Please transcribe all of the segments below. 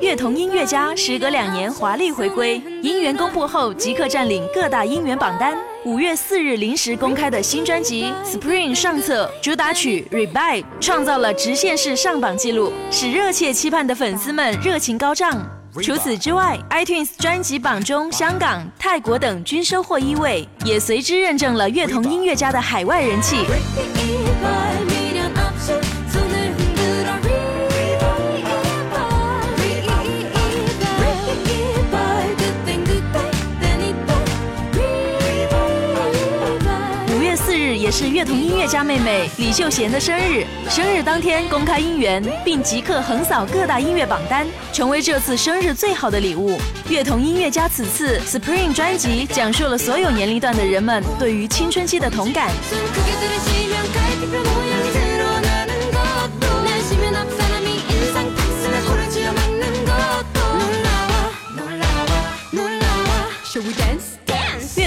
乐童音乐家时隔两年华丽回归，音源公布后即刻占领各大音源榜单。五月四日临时公开的新专辑《Spring》上册主打曲《Revive》创造了直线式上榜记录，使热切期盼的粉丝们热情高涨。除此之外，iTunes 专辑榜中香港、泰国等均收获一位，也随之认证了乐童音乐家的海外人气。也是乐童音乐家妹妹李秀贤的生日，生日当天公开音源，并即刻横扫各大音乐榜单，成为这次生日最好的礼物。乐童音乐家此次 Spring 专辑讲述了所有年龄段的人们对于青春期的同感。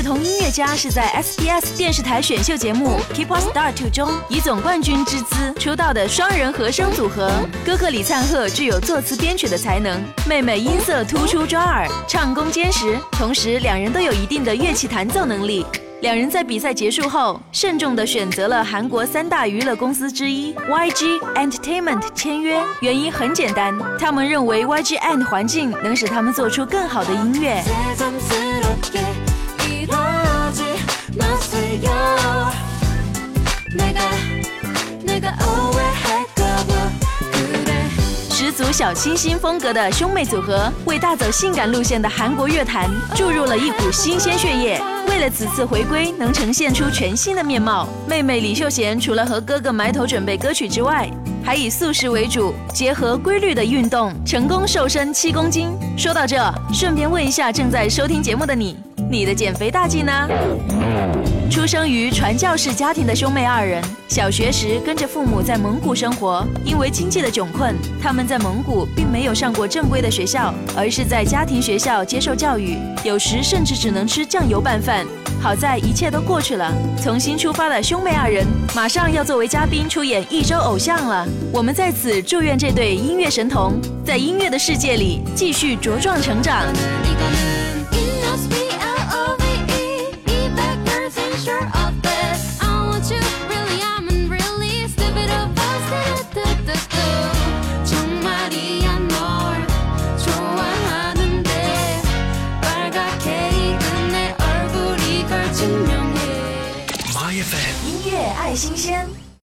童音乐家是在 SBS 电视台选秀节目《Keep On Star Two》中以总冠军之姿出道的双人和声组合。哥哥李灿赫具有作词编曲的才能，妹妹音色突出抓耳，唱功坚实，同时两人都有一定的乐器弹奏能力。两人在比赛结束后，慎重地选择了韩国三大娱乐公司之一 YG Entertainment 签约，原因很简单，他们认为 YG End 环境能使他们做出更好的音乐。十足小清新风格的兄妹组合，为大走性感路线的韩国乐坛注入了一股新鲜血液。为了此次回归能呈现出全新的面貌，妹妹李秀贤除了和哥哥埋头准备歌曲之外，还以素食为主，结合规律的运动，成功瘦身七公斤。说到这，顺便问一下正在收听节目的你。你的减肥大计呢？出生于传教士家庭的兄妹二人，小学时跟着父母在蒙古生活。因为经济的窘困，他们在蒙古并没有上过正规的学校，而是在家庭学校接受教育，有时甚至只能吃酱油拌饭。好在一切都过去了，重新出发的兄妹二人马上要作为嘉宾出演一周偶像了。我们在此祝愿这对音乐神童在音乐的世界里继续茁壮成长。音乐爱新鲜。